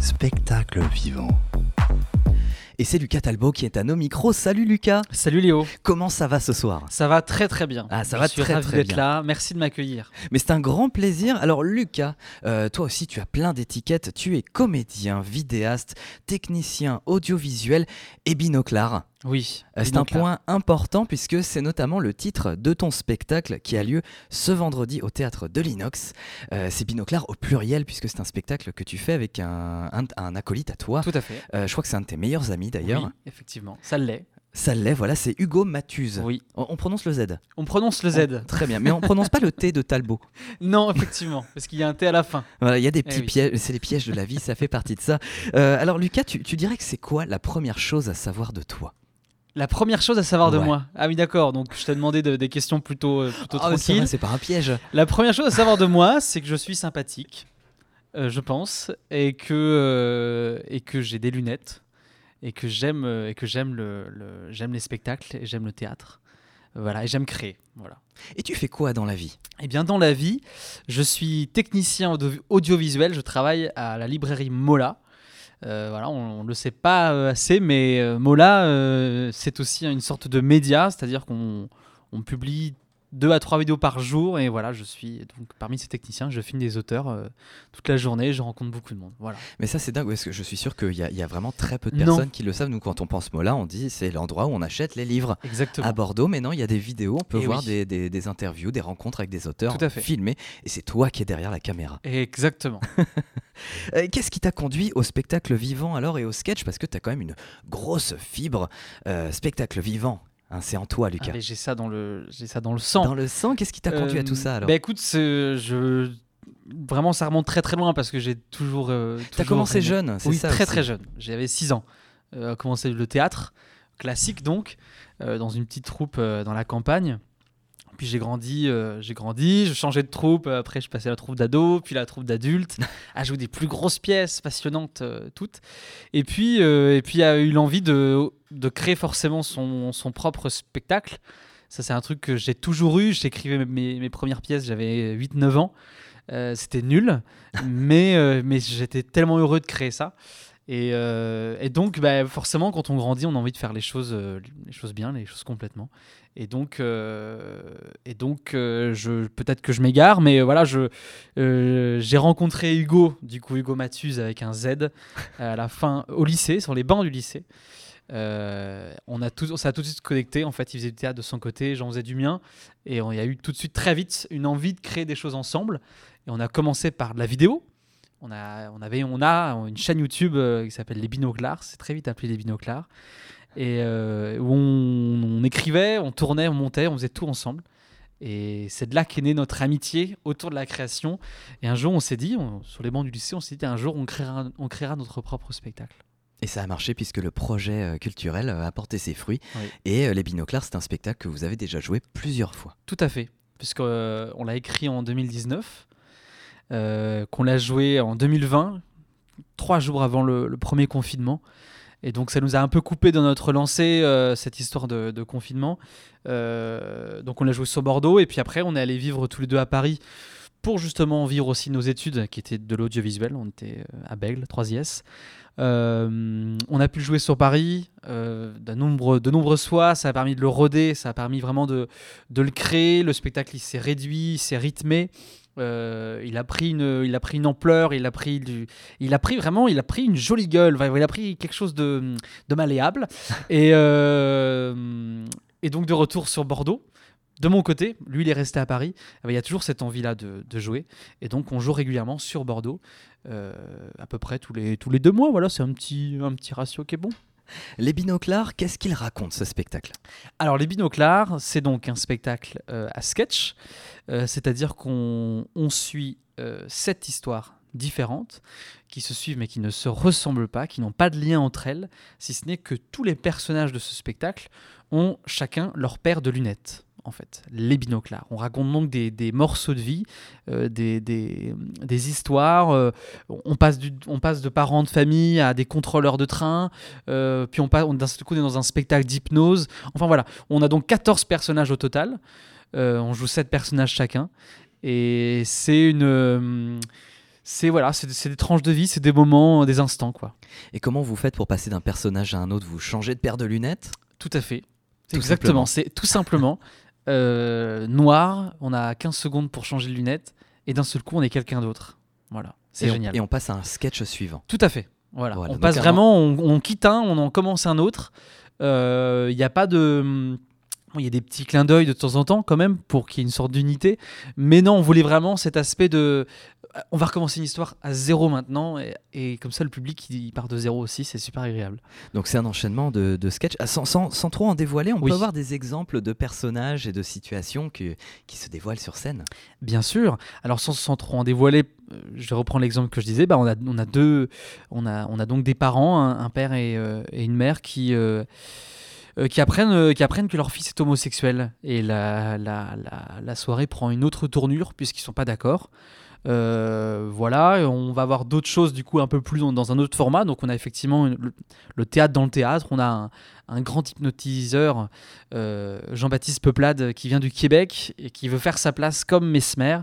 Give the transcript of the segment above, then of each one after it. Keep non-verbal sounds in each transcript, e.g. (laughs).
Spectacle vivant. Et c'est Lucas Talbot qui est à nos micros. Salut Lucas Salut Léo, Comment ça va ce soir? Ça va très très bien. Ah, ça Je va suis très, ravi très d'être bien. là. Merci de m'accueillir. Mais c'est un grand plaisir. Alors Lucas, euh, toi aussi tu as plein d'étiquettes. Tu es comédien, vidéaste, technicien audiovisuel et binoclard. Oui. Euh, C'est un point important puisque c'est notamment le titre de ton spectacle qui a lieu ce vendredi au théâtre de l'Inox. Euh, c'est binoclard au pluriel puisque c'est un spectacle que tu fais avec un, un- un acolyte à toi. Tout à fait. Euh, je crois que c'est un de tes meilleurs amis d'ailleurs. Oui, effectivement. Ça l'est. Ça l'est, voilà, c'est Hugo Matuse. Oui. On, on prononce le Z. On prononce le Z. Très bien, mais on prononce pas le T de Talbot. (laughs) Non, effectivement, parce qu'il y a un T à la fin. Voilà, il y a des Eh petits oui. pièges, c'est les pièges de la vie, ça fait partie de ça. Euh, alors Lucas, tu, tu dirais que c'est quoi la première chose à savoir de toi? La première chose à savoir de Ouais. moi. Ah oui, d'accord. Donc je t'ai demandé de- des questions plutôt, euh, plutôt c'est tranquilles. c'est pas un piège. La première chose à savoir de moi, c'est que je suis sympathique, euh, je pense, et que, euh, et que j'ai des lunettes, et que j'aime et que j'aime le, le- j'aime les spectacles et j'aime le théâtre. Voilà, et j'aime créer. Voilà. Et tu fais quoi dans la vie? Eh bien, dans la vie, je suis technicien audio- audiovisuel. Je travaille à la librairie Mola. Euh, voilà, on ne le sait pas euh, assez, mais euh, Mola, c'est aussi une sorte de média, c'est-à-dire qu'on on publie deux à trois vidéos par jour. Et voilà, je suis donc parmi ces techniciens, je filme des auteurs euh, toute la journée. Je rencontre beaucoup de monde. Voilà. Mais ça c'est dingue, parce que je suis sûr qu'il y, y a vraiment très peu de Non. personnes qui le savent. Nous quand on pense Mola, on dit c'est l'endroit où on achète les livres. Exactement. À Bordeaux, mais non, il y a des vidéos, on peut Eh voir oui. des, des- des interviews, des rencontres avec des auteurs Tout à fait. filmés, et c'est toi qui es derrière la caméra. Exactement. (laughs) Euh, Qu'est-ce qui t'a conduit au spectacle vivant alors et au sketch? Parce que tu as quand même une grosse fibre euh, spectacle vivant. Hein, c'est en toi, Ah, Lucas. j'ai ça dans le, j'ai ça dans le sang. Dans le sang, qu'est-ce qui t'a conduit à tout Euh, ça alors Bah écoute, je vraiment ça remonte très très loin parce que j'ai toujours. euh, T'as commencé jeune, c'est Oui, ça très aussi. très jeune. J'avais 6 ans. Euh, commencé le théâtre classique donc euh, dans une petite troupe dans la campagne. Puis j'ai grandi, euh, j'ai grandi, je changeais de troupe. Après, je passais à la troupe d'ados, puis la troupe d'adultes, (laughs) à jouer des plus grosses pièces, passionnantes euh, toutes. Et puis, euh, et puis, il y a eu l'envie de, de créer forcément son, son propre spectacle. Ça, c'est un truc que j'ai toujours eu. J'écrivais mes, mes premières pièces, j'avais 8-9 ans. Euh, C'était nul, (laughs) mais, euh, mais j'étais tellement heureux de créer ça. Et, euh, et donc, bah, forcément, quand on grandit, on a envie de faire les choses, euh, les choses bien, les choses complètement. Et donc, euh, et donc peut-être que je m'égare, mais voilà, j'ai rencontré Hugo, du coup Hugo Mathieu avec un Z, à la fin au lycée, sur les bancs du lycée. On a tout, ça a tout de suite connecté. En fait, il faisait du théâtre de son côté, j'en faisais du mien, et on- y a eu tout de suite très vite une envie de créer des choses ensemble. Et on a commencé par de la vidéo. On a, on avait, on a une chaîne YouTube euh, qui s'appelle Les Binoclars. C'est très vite appelé Les Binoclars. Et euh, où on, on écrivait, on tournait, on montait, on faisait tout ensemble. Et c'est de là qu'est née notre amitié autour de la création. Et un jour, on s'est dit, on- sur les bancs du lycée, on s'est dit, un jour, on créera, on créera notre propre spectacle. Et ça a marché puisque le projet euh, culturel a porté ses fruits. Oui. Et Les Binoclars, c'est un spectacle que vous avez déjà joué plusieurs fois. Tout à fait. Puisqu'on on l'a écrit en 2019, euh, qu'on l'a joué en 2020, trois jours avant le, premier confinement. Et donc ça nous a un peu coupé dans notre lancée, euh, cette histoire de, confinement. Euh, donc on l'a joué sur Bordeaux, et puis après on est allé vivre tous les deux à Paris pour justement vivre aussi nos études, qui étaient de l'audiovisuel. On était euh, à Bègle, 3IS. Euh, on a pu le jouer sur Paris euh, de, nombre, de nombreuses fois. Ça a permis de le roder, ça a permis vraiment de, le créer. Le spectacle s'est réduit, il s'est rythmé. Euh, il a pris une, il a pris une ampleur, il a pris du, il a pris vraiment, il a pris une jolie gueule. Enfin, Il a pris quelque chose de, de malléable. (laughs) Et euh, et donc de retour sur Bordeaux. De mon côté, lui il est resté à Paris. Eh ben, Il y a toujours cette envie-là de, de jouer. Et donc on joue régulièrement sur Bordeaux, euh, à peu près tous les, tous les deux mois. Voilà, c'est un petit, un petit ratio qui est bon. Les Binoclars, qu'est-ce qu'il raconte ce spectacle? Alors, Les Binoclars, c'est donc un spectacle euh, à sketch, euh, c'est-à-dire qu'on on suit euh, sept histoires différentes qui se suivent mais qui ne se ressemblent pas, qui n'ont pas de lien entre elles, si ce n'est que tous les personnages de ce spectacle ont chacun leur paire de lunettes. En fait, les binoclars. On raconte donc des, des morceaux de vie, euh, des, des- des histoires. euh, on, passe du, on passe de parents de famille à des contrôleurs de train, euh, puis on, passe, d'un seul coup, on est dans un spectacle d'hypnose. Enfin voilà, on a donc 14 personnages au total. On joue 7 personnages chacun. Et c'est une. c'est voilà, c'est c'est des tranches de vie, c'est des moments, des instants, quoi. Et comment vous faites pour passer d'un personnage à un autre? Vous changez de paire de lunettes? Tout à fait. Tout Exactement. C'est tout simplement euh, noir. On a 15 secondes pour changer de lunettes et d'un seul coup, on est quelqu'un d'autre. Voilà. C'est génial. et on passe à un sketch suivant. Tout à fait. Voilà. Voilà, on passe vraiment, on, on quitte un, on en commence un autre. Il n'y a pas de. bon, Il y a des petits clins d'œil de temps en temps quand même pour qu'il y ait une sorte d'unité. Mais non, on voulait vraiment cet aspect de. On va recommencer une histoire à zéro maintenant. Et, et comme ça, le public, il, part de zéro aussi. C'est super agréable. Donc c'est un enchaînement de, de sketchs. Ah, sans, sans- sans trop en dévoiler, on Oui. peut avoir des exemples de personnages et de situations qui se dévoilent sur scène? Bien sûr. Alors sans, sans trop en dévoiler, euh, je vais reprendre l'exemple que je disais. Bah, on, a, on a deux, on a, on a donc des parents, un, un père et, euh, et une mère qui, euh, euh, qui, apprennent, euh, qui apprennent que leur fils est homosexuel. Et la, la, la, la soirée prend une autre tournure puisqu'ils sont pas d'accord. Euh, voilà, on va voir d'autres choses du coup un peu plus dans, un autre format. Donc on a effectivement le, théâtre dans le théâtre. On a un, un grand hypnotiseur, euh, Jean-Baptiste Peuplade, qui vient du Québec et qui veut faire sa place comme Mesmer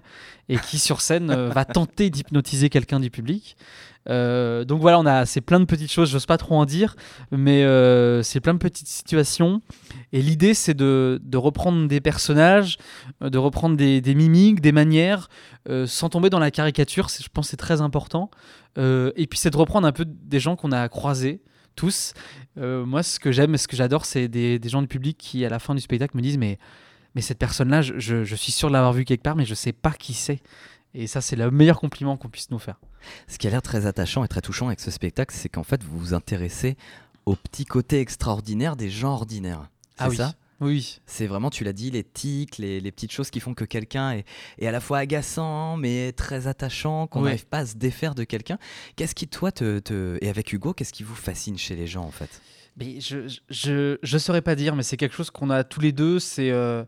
et qui sur scène euh, va tenter d'hypnotiser quelqu'un du public. Euh, donc voilà, on a c'est plein de petites choses, j'ose pas trop en dire, mais euh, c'est plein de petites situations. Et l'idée c'est de, de reprendre des personnages, euh, de reprendre des, mimiques, des manières, sans tomber dans la caricature. Je pense c'est très important. Et puis c'est de reprendre un peu des gens qu'on a croisés tous. Moi, ce que j'aime et ce que j'adore, c'est des, des gens du public qui, à la fin du spectacle, me disent Mais, mais cette personne-là, je- je suis sûr de l'avoir vue quelque part, mais je sais pas qui c'est. Et ça, c'est le meilleur compliment qu'on puisse nous faire. Ce qui a l'air très attachant et très touchant avec ce spectacle, c'est qu'en fait vous vous intéressez au petit côté extraordinaire des gens ordinaires. C'est Ah oui. ça? Oui. C'est vraiment, tu l'as dit, les tics, les, les petites choses qui font que quelqu'un est, est à la fois agaçant, mais très attachant, qu'on Oui. n'arrive pas à se défaire de quelqu'un. Qu'est-ce qui, toi, te, te- et avec Hugo, qu'est-ce qui vous fascine chez les gens, en fait? Mais je, je- je, saurais pas dire, mais c'est quelque chose qu'on a tous les deux. C'est, euh,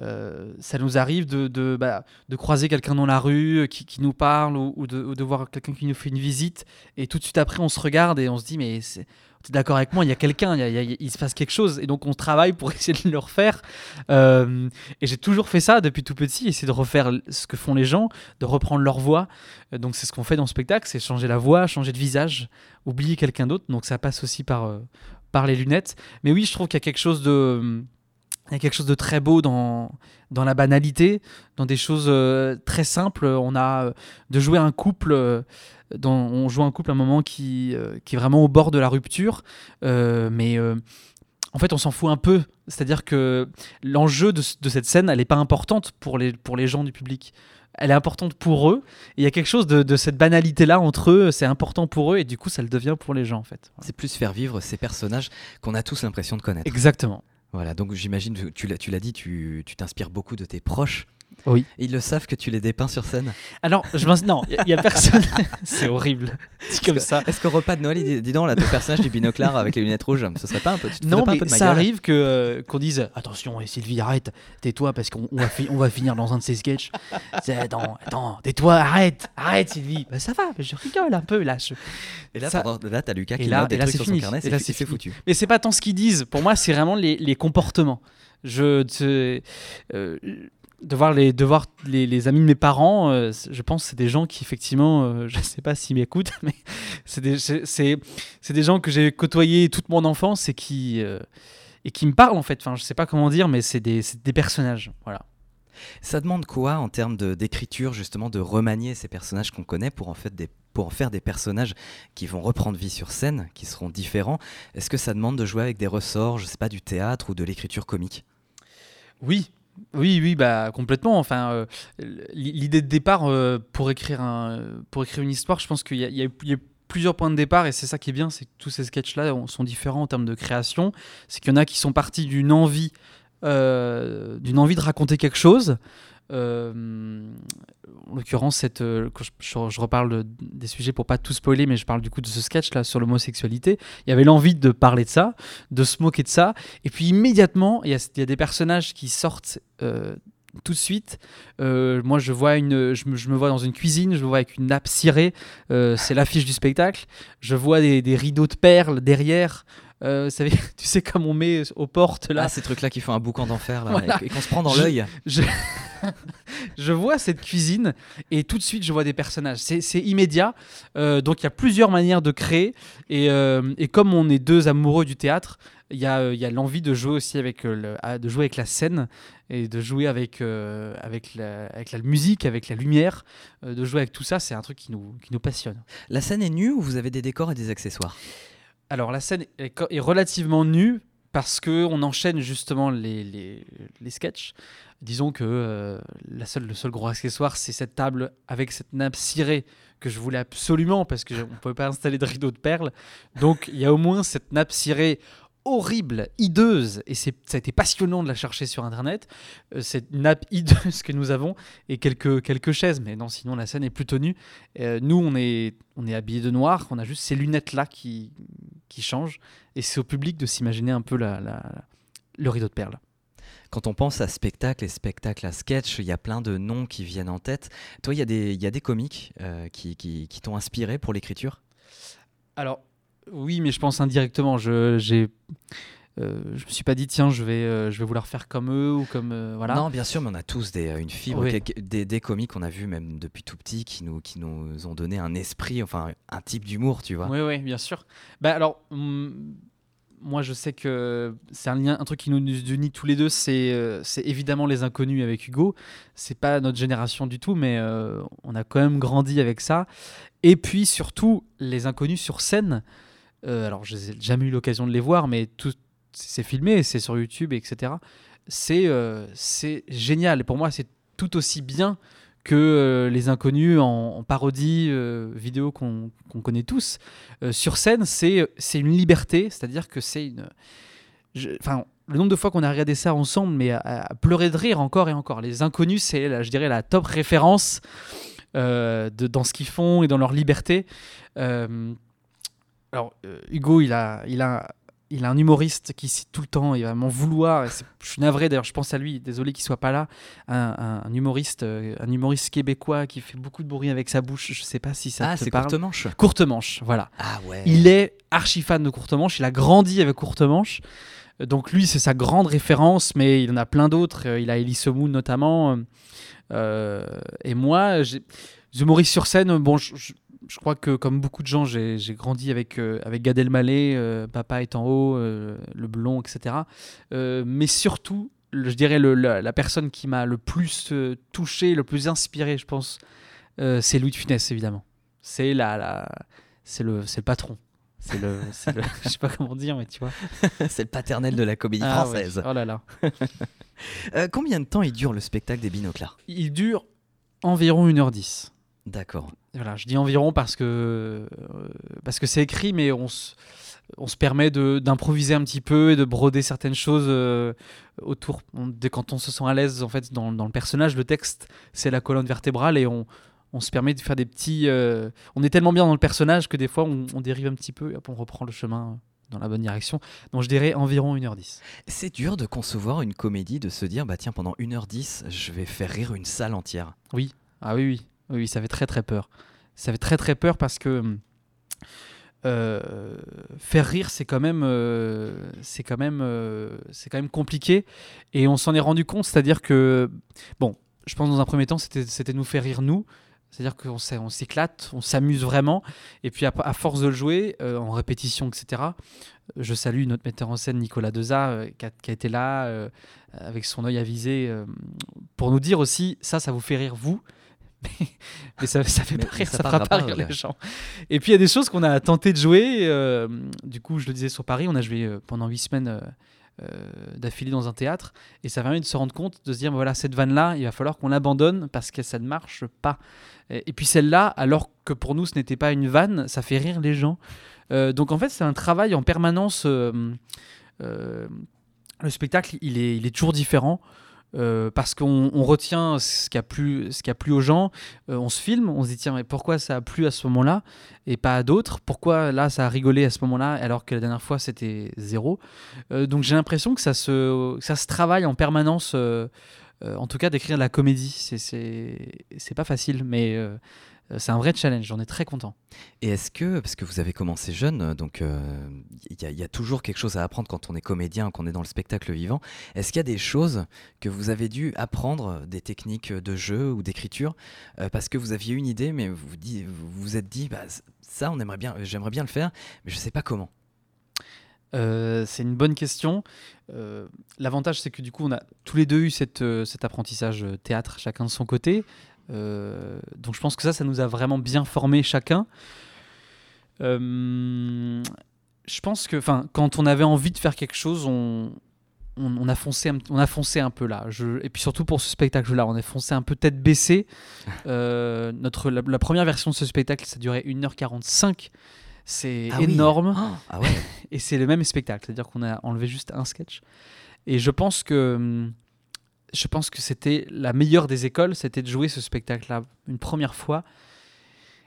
euh, ça nous arrive de, de, bah, de croiser quelqu'un dans la rue euh, qui, qui nous parle ou, de, de voir quelqu'un qui nous fait une visite. Et tout de suite après, on se regarde et on se dit, mais c'est- t'es d'accord avec moi, il y a quelqu'un, il, se passe quelque chose. Et donc, on travaille pour (laughs) essayer de le refaire. Et j'ai toujours fait ça depuis tout petit, essayer de refaire ce que font les gens, de reprendre leur voix. Donc, c'est ce qu'on fait dans le spectacle, c'est changer la voix, changer de visage, oublier quelqu'un d'autre. Donc, ça passe aussi par, par les lunettes. Mais oui, je trouve qu'il y a quelque chose de, il y a quelque chose de très beau dans, dans la banalité, dans des choses euh, très simples. On a euh, de jouer un couple, euh, dans, on joue un couple à un moment qui, qui est vraiment au bord de la rupture, mais en fait, on s'en fout un peu. C'est-à-dire que l'enjeu de, ce- de cette scène, elle n'est pas importante pour les, pour les gens du public. Elle est importante pour eux. Et il y a quelque chose de, de cette banalité-là entre eux. C'est important pour eux et du coup, ça le devient pour les gens en fait. Voilà. C'est plus faire vivre ces personnages qu'on a tous l'impression de connaître. Exactement. Voilà, donc j'imagine, tu l'as, dit, tu t'inspires beaucoup de tes proches. Oui. Et ils le savent que tu les dépeins sur scène. Alors, je m'ins- non, il y, a personne. (laughs) c'est horrible. C'est comme ça. Est-ce qu'au repas de Noël, dit, dis donc, là, ton personnage du binoclard avec les lunettes rouges, ce serait pas un peu, tu te Non, pas un mais peu de ma ça arrive que euh, qu'on dise attention, et Sylvie, arrête, tais-toi parce qu'on on va, fi- on va finir dans un de ces sketchs. C'est- Attends, attends, tais-toi, arrête, arrête, Sylvie. Bah, ça va, mais je rigole un peu là. je- Et là, ça- pendant- là, t'as Lucas Et qui là- note des et là, trucs c'est sur fini. son carnet, Et c'est là, c'est c'est foutu. Mais c'est pas tant ce qu'ils disent. Pour moi, c'est vraiment les, les comportements. Je te- euh, de voir les de voir les, les amis de mes parents, euh, je pense que c'est des gens qui effectivement, euh, (laughs) je sais pas s'ils m'écoutent, (laughs) mais c'est des c'est gens que j'ai côtoyés toute mon enfance et qui euh, et qui me parlent en fait. Enfin, je sais pas comment dire, mais c'est des personnages. Voilà. Ça demande quoi en termes d'écriture, justement, de remanier ces personnages qu'on connaît pour en, fait des, pour en faire des personnages qui vont reprendre vie sur scène, qui seront différents? Est-ce que ça demande de jouer avec des ressorts, je sais pas, du théâtre ou de l'écriture comique? Oui, oui, oui, bah complètement. Enfin, euh, l'idée de départ euh, pour écrire un, pour écrire une histoire, je pense qu'il y, a- plusieurs points de départ et c'est ça qui est bien, c'est que tous ces sketchs-là ont- sont différents en termes de création. C'est qu'il y en a qui sont partis d'une envie, euh, d'une envie de raconter quelque chose. Euh, en l'occurrence, cette, euh, quand je, je- je reparle de- des sujets pour pas tout spoiler, mais je parle du coup de ce sketch là sur l'homosexualité. Il y avait l'envie de parler de ça, de se moquer de ça, et puis immédiatement, il y a, il y a des personnages qui sortent euh, tout de suite. Euh, moi, je vois une, je me, je me vois dans une cuisine, je me vois avec une nappe cirée. euh, c'est l'affiche du spectacle. Je vois des, des rideaux de perles derrière. Euh, savez, (laughs) tu sais comme on met aux portes là. Là, ces trucs-là qui font un boucan d'enfer là, (laughs) Voilà. et, qu'on se prend dans l'œil. Je- (laughs) je vois cette cuisine et tout de suite je vois des personnages. C'est immédiat. Euh, donc il y a plusieurs manières de créer. Et, euh, et comme on est deux amoureux du théâtre, il y a, euh, a l'envie de jouer aussi avec, le, de jouer avec la scène et de jouer avec, avec, la, avec la musique, avec la lumière, de jouer avec tout ça. C'est un truc qui nous, qui nous passionne. La scène est nue ou vous avez des décors et des accessoires? Alors la scène est relativement nue parce que on enchaîne justement les, les, les sketchs. Disons que euh, la seule, le seul gros accessoire, c'est cette table avec cette nappe cirée que je voulais absolument parce qu'on ne pouvait pas installer de rideau de perles. Donc il y a au moins cette nappe cirée horrible, hideuse, et ça a été passionnant de la chercher sur Internet, euh, cette nappe hideuse que nous avons, et quelques, quelques chaises, mais non, sinon la scène est plutôt nue. Euh, nous, on est, on est habillés de noir, on a juste ces lunettes-là qui, qui changent, et c'est au public de s'imaginer un peu la- le rideau de perles. Quand on pense à spectacle et spectacle à sketch, il y a plein de noms qui viennent en tête. Toi, il y a des, y a des comiques euh, qui, qui- qui t'ont inspiré pour l'écriture? Alors, oui, mais je pense indirectement. Je j'ai, euh, je me suis pas dit, tiens, je vais, euh, je vais vouloir faire comme eux ou comme. euh, voilà. Non, bien sûr, mais on a tous des, une fibre, Oui. des, des comiques qu'on a vus même depuis tout petit qui nous, qui nous ont donné un esprit, enfin un type d'humour, tu vois. Oui, oui, bien sûr. Bah, alors, hum, moi, je sais que c'est un lien, un truc qui nous unit tous les deux, c'est euh, évidemment les inconnus avec Hugo. C'est pas notre génération du tout, mais euh, on a quand même grandi avec ça. Et puis surtout, les inconnus sur scène. euh, alors, je n'ai jamais eu l'occasion de les voir, mais tout c'est filmé, c'est sur YouTube, etc. Euh, c'est génial. Pour moi, c'est tout aussi bien que euh, les inconnus en, parodie euh, vidéo qu'on connaît tous. Euh, sur scène, c'est une liberté, c'est-à-dire que c'est une. Enfin, le nombre de fois qu'on a regardé ça ensemble, mais à, à pleurer de rire encore et encore. Les inconnus, c'est, je dirais, la top référence de, dans ce qu'ils font et dans leur liberté. Alors, Hugo, il a, il a, il a un humoriste qui cite tout le temps, il va m'en vouloir. et c'est- Je suis navré, d'ailleurs, je pense à lui, désolé qu'il soit pas là. Un, humoriste, euh, un humoriste québécois qui fait beaucoup de bruit avec sa bouche. Je sais pas si ça ah, te c'est parle. courte manche. Courte manche, voilà. Ah ouais. Il est archi fan de courte manche. Il a grandi avec courte manche. Euh, Donc lui, c'est sa grande référence, mais il en a plein d'autres. Euh, Il a Elise Moon notamment. Euh, et moi, j'ai humoristes sur scène. Bon, je, je- je crois que comme beaucoup de gens, j'ai grandi avec, euh, avec Gad Elmaleh, euh, Papa est en haut, euh, Le Blond, etc. Euh, mais surtout, le- je dirais le- la, la personne qui m'a le plus touché, le plus inspiré, je pense, c'est Louis de Funès, évidemment. C'est la, la- c'est le, le patron. C'est le, (laughs) (laughs) je sais pas comment dire, mais tu vois. c'est le paternel de la comédie Ah française. ouais. Oh là là. (laughs) Combien de temps il dure le spectacle des binoclars Il dure environ 1h10. D'accord. Voilà, je dis environ parce que euh, parce que c'est écrit, mais on se on se permet d'improviser un petit peu et de broder certaines choses euh, autour. On- dès quand on se sent à l'aise en fait dans, dans le personnage, le texte c'est la colonne vertébrale et on, on se permet de faire des petits. euh, on est tellement bien dans le personnage que des fois on, on dérive un petit peu et hop, on reprend le chemin dans la bonne direction. Donc je dirais environ 1h10. C'est dur de concevoir une comédie, de se dire, bah tiens, pendant 1h10, je vais faire rire une salle entière. Ah oui, oui, oui, ça fait très très peur. Ça fait très très peur parce que euh, faire rire, c'est quand même, euh, c'est quand même, euh, c'est quand même compliqué. Et on s'en est rendu compte, c'est-à-dire que, bon, je pense dans un premier temps, c'était, nous faire rire nous. C'est-à-dire qu'on s'éclate, on s'amuse vraiment. Et puis à, force de le jouer, en répétition, etc., je salue notre metteur en scène Nicolas Deza, qui, a, été là avec son œil avisé pour nous dire aussi, ça, ça vous fait rire vous, (laughs) mais, ça, ça fait Mais pas rire, ça fera pas rire les gens. Et puis il y a des choses qu'on a tenté de jouer. euh, du coup, je le disais sur Paris, on a joué euh, pendant huit semaines euh, d'affilée dans un théâtre, et ça permet de se rendre compte, de se dire voilà cette vanne là, il va falloir qu'on l'abandonne parce que ça ne marche pas. Et, et puis celle-là, alors que pour nous ce n'était pas une vanne, ça fait rire les gens. Donc en fait, c'est un travail en permanence. le spectacle, il est, il est toujours différent. Euh, parce qu'on on retient ce qui a plu, ce qui a plu aux gens, Euh, on se filme, on se dit tiens mais pourquoi ça a plu à ce moment-là et pas à d'autres? Pourquoi là ça a rigolé à ce moment-là alors que la dernière fois c'était zéro? Euh, Donc j'ai l'impression que ça se, ça se travaille en permanence, en tout cas d'écrire de la comédie. C'est- pas facile, mais, c'est un vrai challenge, j'en ai très content. Et est-ce que, parce que vous avez commencé jeune, donc euh, il y, a- il y a toujours quelque chose à apprendre quand on est comédien, quand on est dans le spectacle vivant, est-ce qu'il y a des choses que vous avez dû apprendre, des techniques de jeu ou d'écriture, euh, parce que vous aviez une idée, mais vous vous, dit- vous vous êtes dit, bah, ça, on aimerait bien, j'aimerais bien le faire, mais je sais pas comment? Euh, c'est une bonne question. Euh, L'avantage, c'est que du coup, on a tous les deux eu cette, euh, cet apprentissage euh, théâtre, chacun de son côté. Euh, donc je pense que ça, ça nous a vraiment bien formés chacun. Euh, je pense que, enfin, quand on avait envie de faire quelque chose, on, on, on a foncé, un, on a foncé un peu là. Je, et puis surtout pour ce spectacle-là, on a foncé un peu tête baissée. (laughs) Euh, notre, la, la première version de ce spectacle, ça durait 1h45. C'est Ah énorme. Ah, ah ouais. (laughs) Et c'est le même spectacle, c'est-à-dire qu'on a enlevé juste un sketch. Et je pense que hum, je pense que c'était la meilleure des écoles, c'était de jouer ce spectacle-là une première fois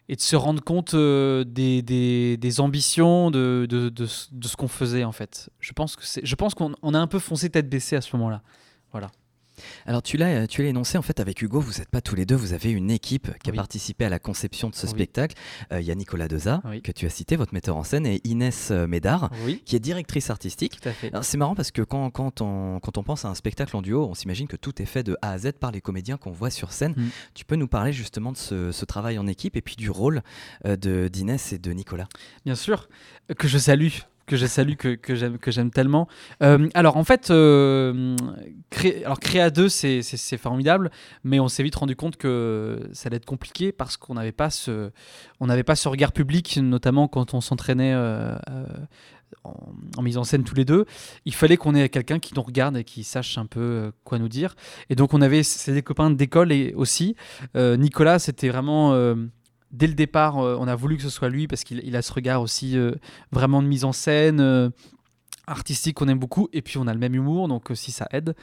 et de se rendre compte euh, des, ambitions de, ce- qu'on faisait en fait. Je pense qu'on on a un peu foncé tête baissée à ce moment-là. Alors tu l'as, tu l'as énoncé en fait avec Hugo, vous n'êtes pas tous les deux, vous avez une équipe qui a participé à la conception de ce Oui. spectacle. Euh, Il y a Nicolas Deza, Oui. que tu as cité, votre metteur en scène, et Inès euh, Médard, qui est directrice artistique. C'est marrant parce que quand, quand, on, quand on pense à un spectacle en duo, on s'imagine que tout est fait de A à Z par les comédiens qu'on voit sur scène. Mm. Tu peux nous parler justement de ce, ce travail en équipe et puis du rôle euh, de d'Inès et de Nicolas? Bien sûr, que je salue, que je salue, que, que j'aime, tellement. Euh, alors en fait, euh, créer, alors deux, c'est, formidable, mais on s'est vite rendu compte que ça allait être compliqué parce qu'on n'avait pas ce, pas ce regard public, notamment quand on s'entraînait. euh, euh, en, mise en scène tous les deux, il fallait qu'on ait quelqu'un qui nous regarde et qui sache un peu quoi nous dire. Et donc on avait des copains d'école et aussi Nicolas, c'était vraiment dès le départ, euh, on a voulu que ce soit lui parce qu'il il a ce regard aussi euh, vraiment de mise en scène, euh, artistique qu'on aime beaucoup. Et puis on a le même humour, donc aussi ça aide.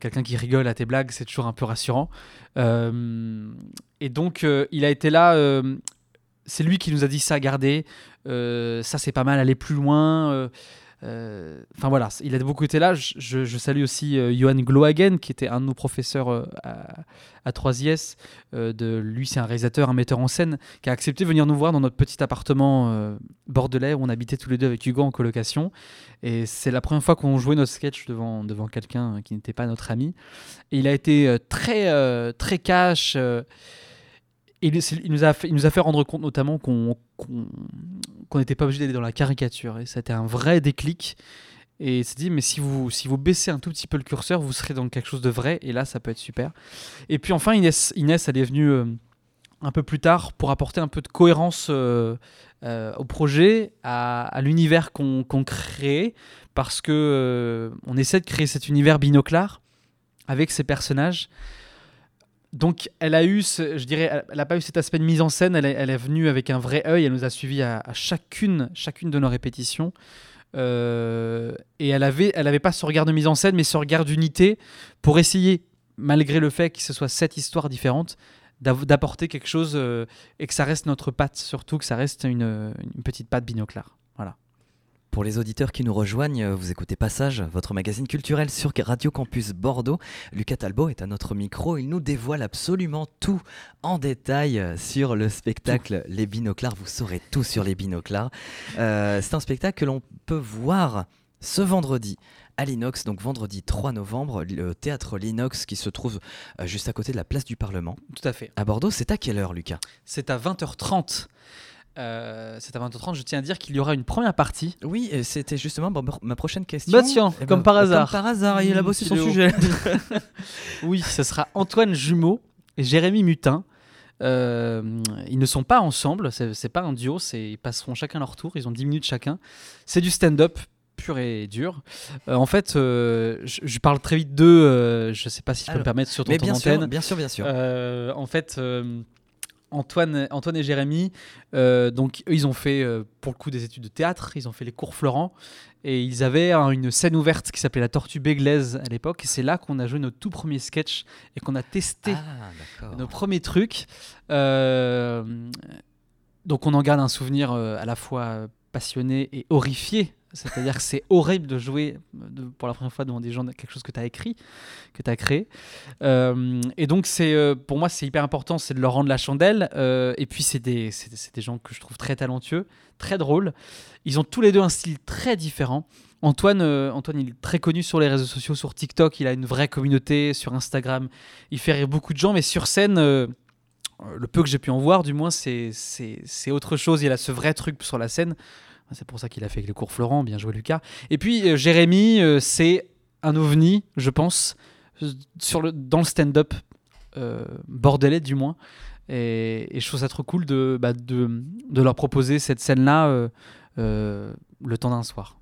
Quelqu'un qui rigole à tes blagues, c'est toujours un peu rassurant. Et donc il a été là. c'est lui qui nous a dit ça, gardez, ça c'est pas mal, aller plus loin. Euh, Enfin voilà, il a beaucoup été là. Je, salue aussi euh, Johan Glohagen, qui était un de nos professeurs euh, à, à 3IS. Euh, de, lui, c'est un réalisateur, un metteur en scène, qui a accepté de venir nous voir dans notre petit appartement bordelais où on habitait tous les deux avec Hugo en colocation. Et c'est la première fois qu'on jouait notre sketch devant, devant quelqu'un qui n'était pas notre ami. Et il a été très, très cash. Il, nous a fait, il nous a fait rendre compte notamment qu'on qu'on n'était pas obligé d'aller dans la caricature. Et c'était un vrai déclic. Et il s'est dit, mais si vous, si vous baissez un tout petit peu le curseur, vous serez dans quelque chose de vrai. Et là, ça peut être super. Et puis enfin, Inès, Inès elle est venue euh, un peu plus tard pour apporter un peu de cohérence euh, euh, au projet, à, l'univers qu'on qu'on crée, parce que on essaie de créer cet univers binoclard avec ces personnages. Donc, elle a eu, ce- je dirais, elle- n'a pas eu cet aspect de mise en scène. Elle est, venue avec un vrai œil. Elle nous a suivis à, chacune, chacune de nos répétitions. Euh, et elle avait, elle avait pas ce regard de mise en scène, mais ce regard d'unité pour essayer, malgré le fait que ce soit sept histoires différentes, d'apporter quelque chose euh, et que ça reste notre patte, surtout que ça reste une, petite patte binoclard. Voilà. Pour les auditeurs qui nous rejoignent, euh, vous écoutez Passage, votre magazine culturel sur Radio Campus Bordeaux. Lucas Talbot est à notre micro. Il nous dévoile absolument tout en détail euh, sur le spectacle Les Binoclars. Vous saurez tout sur les Binoclars. Euh, C'est un spectacle que l'on peut voir ce vendredi à l'Inox, donc vendredi 3 novembre, le théâtre L'Inox qui se trouve juste à côté de la place du Parlement. Tout à fait. À Bordeaux, c'est à quelle heure, Lucas? C'est à 20h30. Euh, c'est à 20h30. Je tiens à dire qu'il y aura une première partie. Oui, c'était justement ma- ma prochaine question. Tiens, Eh comme ben, par hasard. Comme par hasard, il a bossé son sujet. (laughs) Oui, ce sera Antoine Jumeau et Jérémy Mutin. Euh, ils ne sont pas ensemble, c'est pas un duo, ils passeront chacun leur tour, ils ont 10 minutes chacun. C'est du stand-up pur et dur. Euh, en fait, euh, je, je parle très vite d'eux, je sais pas si je peux me permettre sur ton Mais ton bien antenne. sûr, bien sûr, bien sûr. En fait, Antoine, Antoine et Jérémy, euh, donc eux, ils ont fait euh, pour le coup des études de théâtre, ils ont fait les cours Florent et ils avaient hein, une scène ouverte qui s'appelait la Tortue Béglaise à l'époque. Et c'est là qu'on a joué notre tout premier sketch et qu'on a testé Ah, nos premiers trucs. Euh, donc on en garde un souvenir à la fois passionné et horrifié C'est-à-dire que c'est horrible de jouer pour la première fois devant des gens quelque chose que tu as écrit, que tu as créé. Euh, et donc, c'est euh, pour moi, c'est hyper important, c'est de leur rendre la chandelle. Euh, et puis, c'est des, des gens que je trouve très talentueux, très drôles. Ils ont tous les deux un style très différent. Antoine, Antoine, il est très connu sur les réseaux sociaux, sur TikTok, il a une vraie communauté, sur Instagram, il fait rire beaucoup de gens, mais sur scène, le peu que j'ai pu en voir, du moins, c'est autre chose. Il a ce vrai truc sur la scène. C'est pour ça qu'il a fait les cours Florent, bien joué Lucas. Et puis euh, Jérémy, euh, c'est un ovni, je pense, euh, dans le stand-up bordelais du moins. Et, je trouve ça trop cool de, bah, leur proposer cette scène-là le temps d'un soir.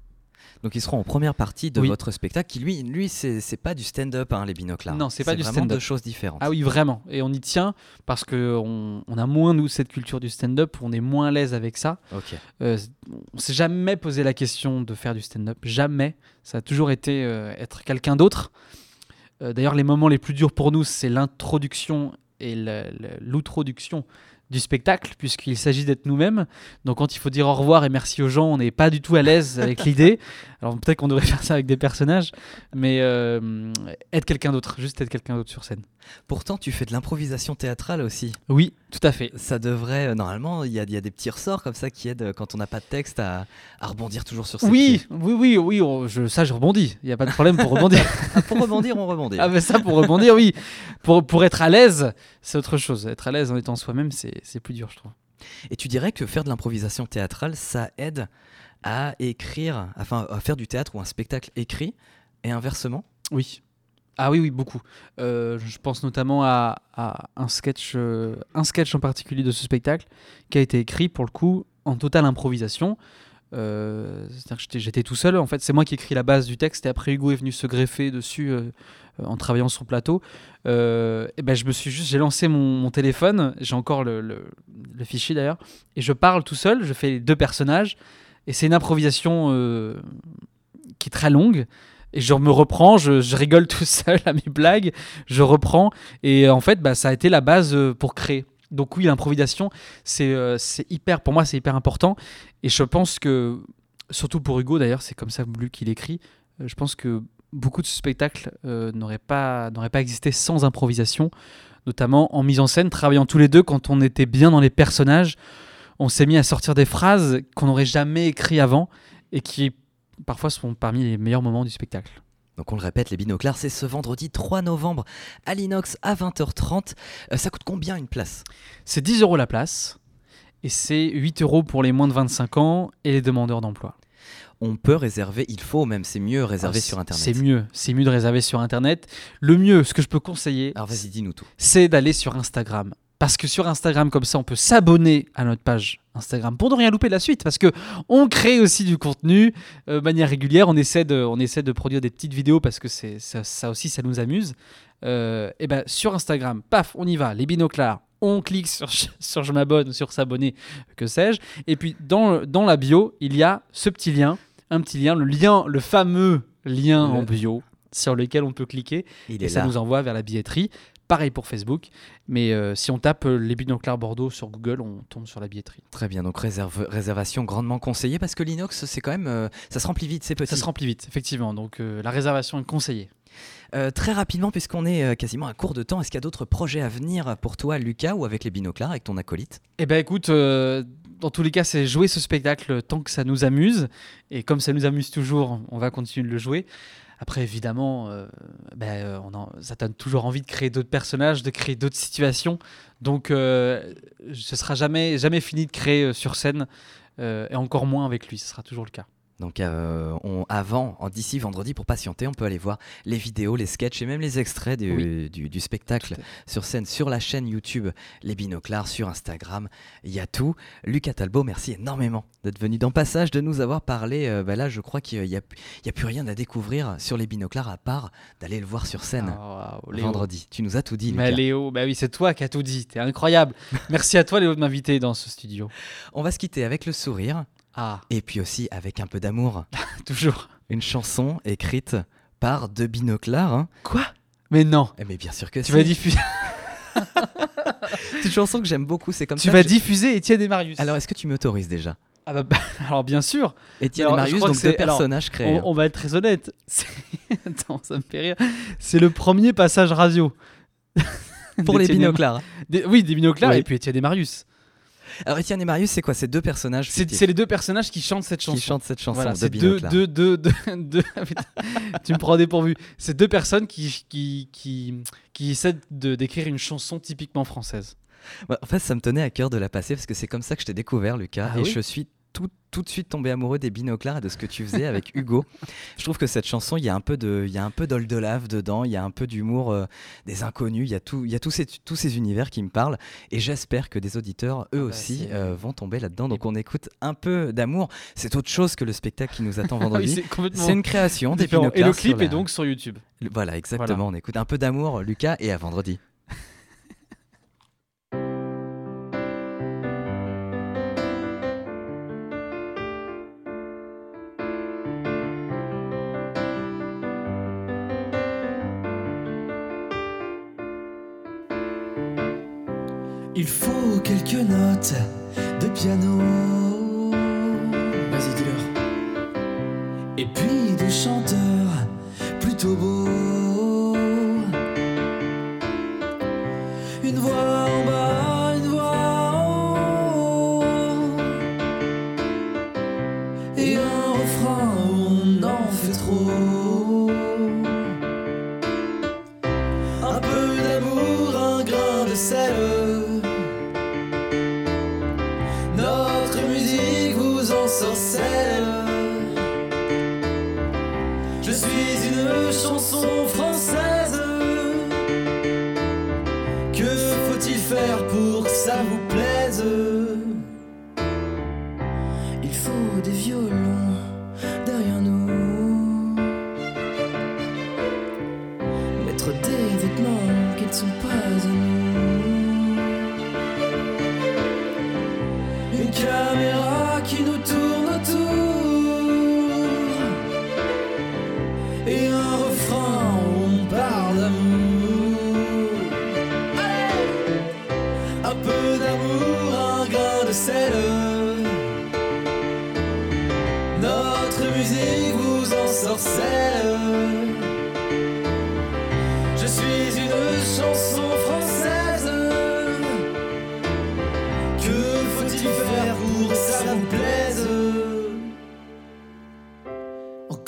Donc ils seront en première partie de Oui. votre spectacle qui lui, lui c'est pas du stand-up hein, les binocles. Non, c'est pas du stand-up. deux choses différentes. Ah oui, vraiment. Et on y tient parce qu'on on a moins, nous, cette culture du stand-up, on est moins à l'aise avec ça. Ok. Euh, on s'est jamais posé la question de faire du stand-up. Jamais. Ça a toujours été euh, être quelqu'un d'autre. Euh, D'ailleurs, les moments les plus durs pour nous, c'est l'introduction et l'outroduction du spectacle, puisqu'il s'agit d'être nous-mêmes. Donc, quand il faut dire au revoir et merci aux gens, on n'est pas du tout à l'aise avec l'idée. Alors, peut-être qu'on devrait faire ça avec des personnages, mais euh, être quelqu'un d'autre, juste être quelqu'un d'autre sur scène. Pourtant, tu fais de l'improvisation théâtrale aussi. Oui, tout à fait. Ça devrait, euh, normalement, il y, a- il y a des petits ressorts comme ça qui aident euh, quand on n'a pas de texte à, à rebondir toujours sur ses Oui, pieds. oui, oui, oui, on- je, ça je rebondis. Il n'y a pas de problème pour rebondir. (laughs) Ah, pour rebondir, on rebondit. Ah, mais ça, pour rebondir, oui. Pour, pour être à l'aise, c'est autre chose. Être à l'aise en étant soi-même, c'est c'est plus dur, je trouve. Et tu dirais que faire de l'improvisation théâtrale, ça aide à écrire, enfin à faire du théâtre ou un spectacle écrit, et inversement? Oui. Ah oui, oui, beaucoup. Euh, je pense notamment à, un, sketch, euh, un sketch en particulier de ce spectacle qui a été écrit, pour le coup, en totale improvisation. Euh, C'est-à-dire que j'étais- tout seul. En fait, c'est moi qui ai écrit la base du texte et après Hugo est venu se greffer dessus en travaillant sur le plateau. Et ben, je me suis juste, j'ai lancé mon, téléphone. J'ai encore le, le- fichier d'ailleurs et je parle tout seul. Je fais les deux personnages et c'est une improvisation qui est très longue. Et je me reprends, je, rigole (laughs) tout seul à mes blagues, je reprends. Et en fait, bah, ça a été la base euh, pour créer. Donc oui, l'improvisation, c'est euh, c'est hyper, pour moi, c'est hyper important. Et je pense que, surtout pour Hugo d'ailleurs, c'est comme ça lui qu'il écrit, euh, je pense que beaucoup de spectacles euh, n'auraient pas, pas existé sans improvisation, notamment en mise en scène, travaillant tous les deux quand on était bien dans les personnages. On s'est mis à sortir des phrases qu'on n'aurait jamais écrites avant et qui parfois sont parmi les meilleurs moments du spectacle. Donc on le répète, les binoclars, c'est ce vendredi 3 novembre à l'Inox à 20h30. Euh, ça coûte combien une place? C'est 10 euros la place et c'est 8 euros pour les moins de 25 ans et les demandeurs d'emploi. On peut réserver, il faut même, c'est mieux réserver Ah, sur Internet. C'est mieux, c'est mieux de réserver sur Internet. Le mieux, ce que je peux conseiller, Alors vas-y, dis-nous tout. c'est d'aller sur Instagram. Parce que sur Instagram, comme ça, on peut s'abonner à notre page Instagram pour ne rien louper de la suite. Parce que on crée aussi du contenu euh, de manière régulière. On essaie, de, on essaie de produire des petites vidéos parce que c'est, ça, ça aussi, ça nous amuse. Euh, et ben sur Instagram, paf, on y va, les binoclars. On clique sur, sur je m'abonne, sur s'abonner, que sais-je. Et puis dans, dans la bio, il y a ce petit lien, un petit lien, le lien, le fameux lien Le- en bio sur lequel on peut cliquer Il et est ça là. nous envoie vers la billetterie. Pareil pour Facebook, mais euh, si on tape euh, les binoclars Bordeaux sur Google, on tombe sur la billetterie. Très bien, donc réserve- réservation grandement conseillée parce que l'inox, c'est quand même. euh, ça se remplit vite, c'est petit. Ça se remplit vite, effectivement. Donc euh, la réservation est conseillée. Euh, très rapidement, puisqu'on est euh, quasiment à court de temps, est-ce qu'il y a d'autres projets à venir pour toi, Lucas, ou avec les binoclars, avec ton acolyte? Eh ben écoute, euh, dans tous les cas, c'est jouer ce spectacle tant que ça nous amuse. Et comme ça nous amuse toujours, on va continuer de le jouer. Après, évidemment, euh, ben, euh, on ça donne toujours envie de créer d'autres personnages, de créer d'autres situations. Donc, euh, ce sera jamais, jamais fini de créer sur scène, et encore moins avec lui. Ce sera toujours le cas. Donc euh, on, avant, en- d'ici vendredi, pour patienter, on peut aller voir les vidéos, les sketchs et même les extraits du, Oui. du- du spectacle sur scène, sur la chaîne YouTube Les Binoclars, sur Instagram, il y a tout. Lucas Talbot, merci énormément d'être venu dans Passage, de nous avoir parlé. euh, bah là, je crois qu'il n'y a, il y a plus rien à découvrir sur Les Binoclars à part d'aller le voir sur scène Ah, vendredi. Tu nous as tout dit, Mais. Léo, bah oui, c'est toi qui as tout dit. T'es incroyable. Merci à toi, Léo, de m'inviter dans ce studio. On va se quitter avec le sourire Ah, et puis aussi avec un peu d'amour. (laughs) toujours. Une chanson écrite par deux binoclars. hein. Quoi? Mais non. Eh, Mais bien sûr que Tu vas diffuser. (laughs) C'est une chanson que j'aime beaucoup. C'est comme Tu ça vas diffuser Étienne et Marius. Alors, est-ce que tu m'autorises déjà? Ah bah, bah, (laughs) alors bien sûr, Étienne et Marius, donc deux c'est- alors, personnages créés. on, on va être très honnête. C'est- Attends, ça me fait rire. C'est le premier passage radio. Pour les binoclars. Des- oui, des binoclars Oui. et puis Étienne et Marius. Alors Étienne et Marius, c'est quoi C'est deux personnages C'est les deux personnages qui chantent cette chanson. qui chantent cette chanson Voilà, de deux, deux, deux, (laughs) deux, putain, (laughs) tu me prends dépourvu. C'est deux personnes qui, qui, qui, qui essaient de d'écrire une chanson typiquement française. Ouais, en fait, ça me tenait à cœur de la passer parce que c'est comme ça que je t'ai découvert, Lucas, Ah et oui je suis tout, tout de suite tombé amoureux des binoclars et de ce que tu faisais avec Hugo. Je trouve que cette chanson, il y a un peu de, il y a un peu dedans, il y a un peu d'humour euh, des inconnus, il y a tout, il y a tous ces, tous ces univers qui me parlent, et j'espère que des auditeurs, eux Ah bah, aussi, euh, vont tomber là-dedans. Donc on écoute un peu d'amour. C'est autre chose que le spectacle qui nous attend (laughs) Ah oui, vendredi. c'est une création des différent. Et binoclars. le clip la- est donc sur YouTube. Voilà, exactement. On écoute un peu d'amour, Lucas, et à vendredi. Il faut quelques notes de piano. Vas-y, dis-leur. Et puis des chanteurs plutôt beaux. Que faut-il faire pour que ça vous plaise? Il faut des violons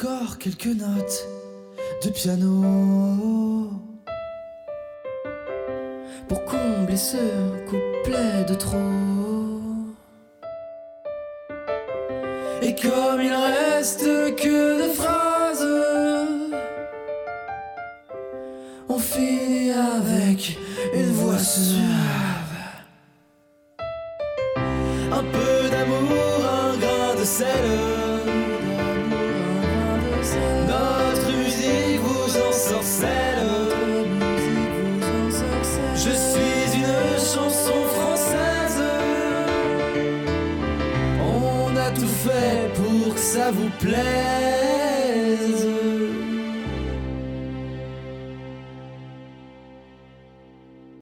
Encore quelques notes de piano pour combler ce couplet de trop. Et comme il reste que deux phrases, on finit avec une voix.